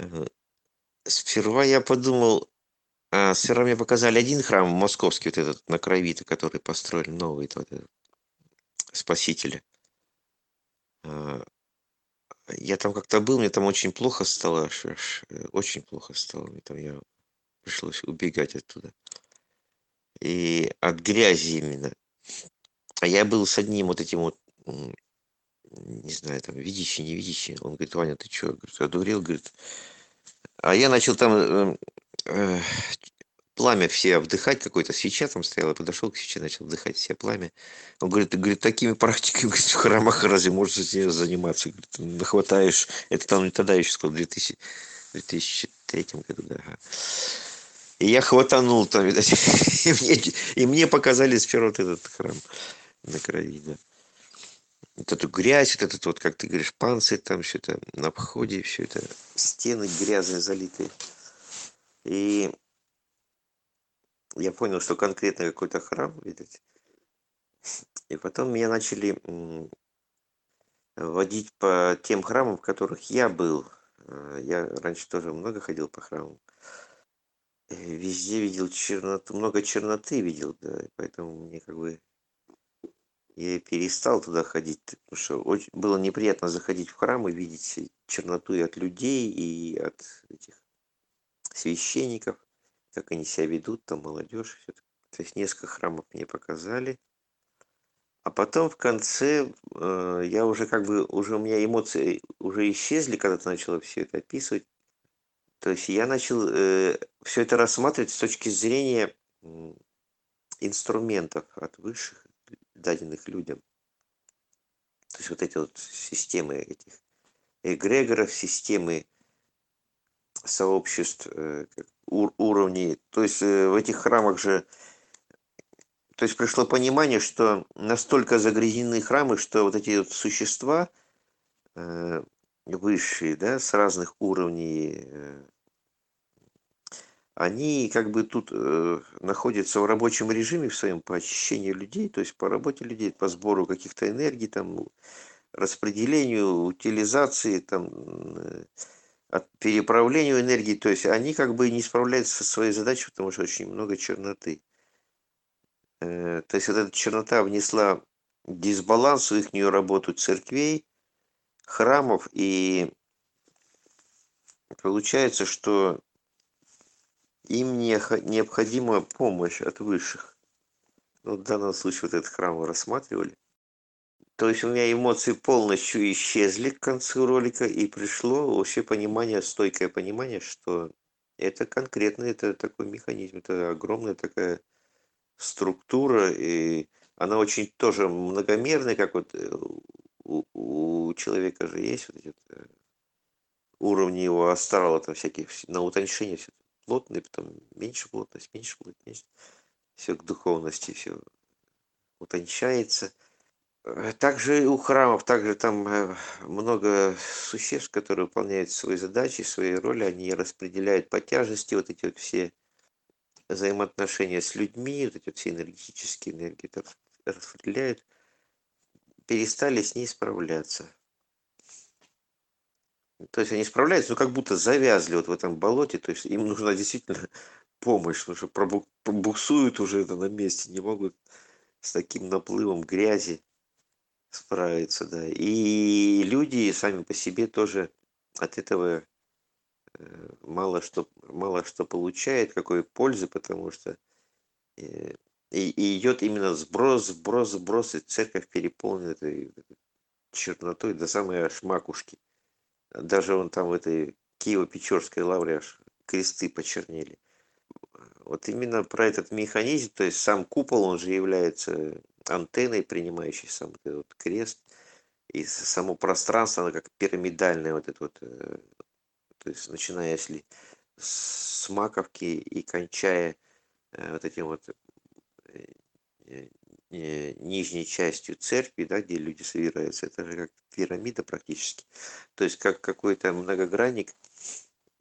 Э, сперва я подумал, а, сперва мне показали один храм московский, вот этот на Крови-то, который построили новый, вот этот. А, я там как-то был, мне там очень плохо стало, аж, аж, э, очень плохо стало. Мне там я пришлось убегать оттуда. И от грязи именно. А я был с одним вот этим вот, не знаю, там, видящий, не видящий. Он говорит, Ваня, ты что? Говорит, одурел, говорит. А я начал там э, э, пламя все вдыхать, какой-то свеча там стояла, подошел к свече, начал вдыхать все пламя. Он говорит, ты, говорит, такими практиками говорит, в храмах разве можешь заниматься? Говорит, «Ну, нахватаешь, это там тогда еще в 2000, 2003 году, да. ага. И я хватанул там, видать, и мне, и мне показали сперва вот этот храм на крови, да. Вот эту грязь, вот этот вот, как ты говоришь, панцирь там, это на входе, все это, стены грязные, залитые. И я понял, что конкретно какой-то храм, видать. И потом меня начали водить по тем храмам, в которых я был. Э, Я раньше тоже много ходил по храмам. Э, Везде видел черноту, много черноты видел, да, поэтому мне как бы и перестал туда ходить, потому что очень, было неприятно заходить в храм и видеть черноту и от людей, и от этих священников, как они себя ведут, там молодежь. Все. То есть несколько храмов мне показали. А потом в конце э, я уже как бы, уже у меня эмоции уже исчезли, когда ты начала все это описывать. То есть я начал э, все это рассматривать с точки зрения инструментов от высших, даденных людям. То есть вот эти вот системы этих эгрегоров, системы сообществ, э, ур- уровней. То есть э, в этих храмах же, то есть пришло понимание, что настолько загрязнены храмы, что вот эти вот существа э, высшие, да, с разных уровней, они как бы тут э, находятся в рабочем режиме в своем по очищению людей, то есть по работе людей, по сбору каких-то энергий, там, распределению, утилизации, там, э, от переправлению энергии, то есть они как бы не справляются со своей задачей, потому что очень много черноты. Э, То есть вот эта чернота внесла дисбаланс в их работу церквей, храмов, и получается, что им необходима помощь от высших. Ну, в данном случае вот этот храм мы рассматривали. То есть у меня эмоции полностью исчезли к концу ролика, и пришло вообще понимание, стойкое понимание, что это конкретно, это такой механизм, это огромная такая структура, и она очень тоже многомерная, как вот э, у, у человека же есть вот эти вот, э, уровни его астрала, там всякие, вс- на утончение все плотные, потом меньше плотность, меньше плотность, все к духовности, все утончается. Э, Также у храмов, также там э, много существ, которые выполняют свои задачи, свои роли, они распределяют по тяжести вот эти вот все взаимоотношения с людьми, вот эти вот все энергетические энергии распределяют, перестали с ней справляться. То есть они справляются, но как будто завязли вот в этом болоте, то есть им нужна действительно помощь, потому что пробу- пробуксуют уже это на месте, не могут с таким наплывом грязи справиться, да. И люди сами по себе тоже от этого э, мало что, мало что получают, какой пользы, потому что э, и, и идет именно сброс, сброс, сброс, и церковь переполнена этой чернотой до самой аж макушки. Даже он там в этой Киево-Печорской лавре аж кресты почернели. Вот именно про этот механизм, то есть сам купол, он же является антенной, принимающей сам этот вот крест. И само пространство, оно как пирамидальное вот это вот, э, то есть начиная если с маковки и кончая э, вот этим вот э, нижней частью церкви, да, где люди собираются, это же как пирамида практически. То есть как какой-то многогранник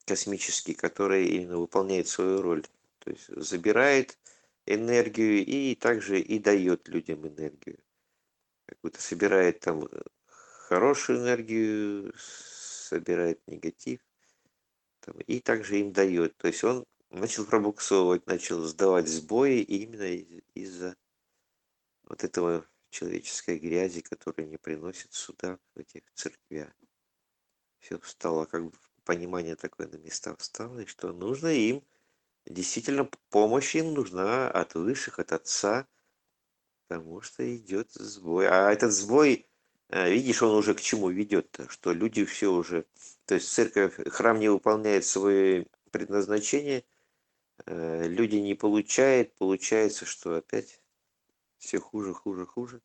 космический, который именно выполняет свою роль. То есть забирает энергию и также и дает людям энергию. Как будто собирает там э, хорошую энергию, собирает негатив. там, и также им дает. То есть он начал пробуксовывать, начал сдавать сбои именно из- из-за вот этого человеческой грязи, которая не приносит сюда, в этих церквях. Все стало как бы понимание такое на места встало, и что нужно им, действительно, помощь им нужна от высших, от Отца, потому что идет сбой. А этот сбой, э, видишь, он уже к чему ведет-то, что люди все уже, то есть церковь, храм не выполняет свое предназначение, э, люди не получают, получается, что опять все хуже, хуже, хуже.